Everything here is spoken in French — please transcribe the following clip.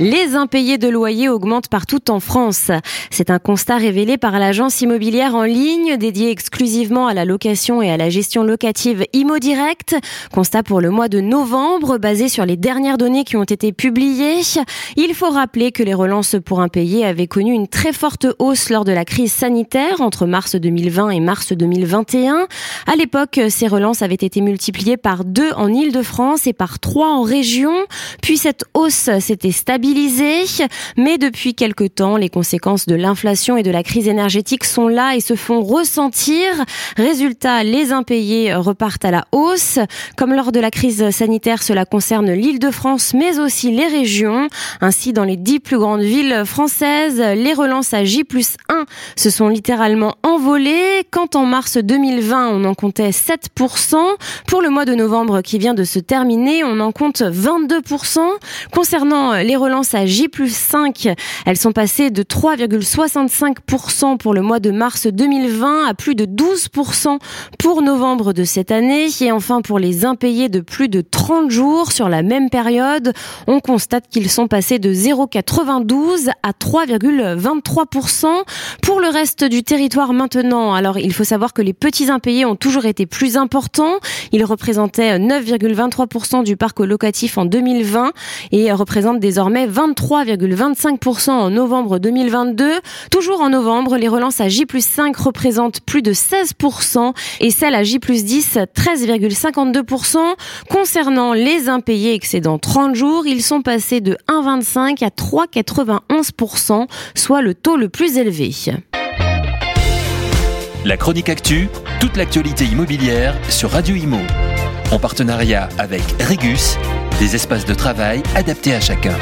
Les impayés de loyer augmentent partout en France. C'est un constat révélé par l'agence immobilière en ligne dédiée exclusivement à la location et à la gestion locative ImoDirect. Constat pour le mois de novembre basé sur les dernières données qui ont été publiées. Il faut rappeler que les relances pour impayés avaient connu une très forte hausse lors de la crise sanitaire entre mars 2020 et mars 2021. À l'époque, ces relances avaient été multipliées par deux en Ile-de-France et par trois en région. Puis cette hausse s'était stabilisée mais depuis quelque temps, les conséquences de l'inflation et de la crise énergétique sont là et se font ressentir. Résultat, les impayés repartent à la hausse. Comme lors de la crise sanitaire, cela concerne l'Île-de-France, mais aussi les régions. Ainsi, dans les dix plus grandes villes françaises, les relances à J plus 1 se sont littéralement envolées. Quand en mars 2020, on en comptait 7%, pour le mois de novembre qui vient de se terminer, on en compte 22%. Concernant les relances à J plus 5. Elles sont passées de 3,65% pour le mois de mars 2020 à plus de 12% pour novembre de cette année. Et enfin, pour les impayés de plus de 30 jours sur la même période, on constate qu'ils sont passés de 0,92 à 3,23%. Pour le reste du territoire maintenant, alors il faut savoir que les petits impayés ont toujours été plus importants. Ils représentaient 9,23% du parc locatif en 2020 et représentent désormais 23,25% en novembre 2022. Toujours en novembre, les relances à J 5 représentent plus de 16% et celles à J 10, 13,52%. Concernant les impayés excédant 30 jours, ils sont passés de 1,25 à 3,91%, soit le taux le plus élevé. La chronique actu, toute l'actualité immobilière sur Radio Imo. En partenariat avec Regus, des espaces de travail adaptés à chacun.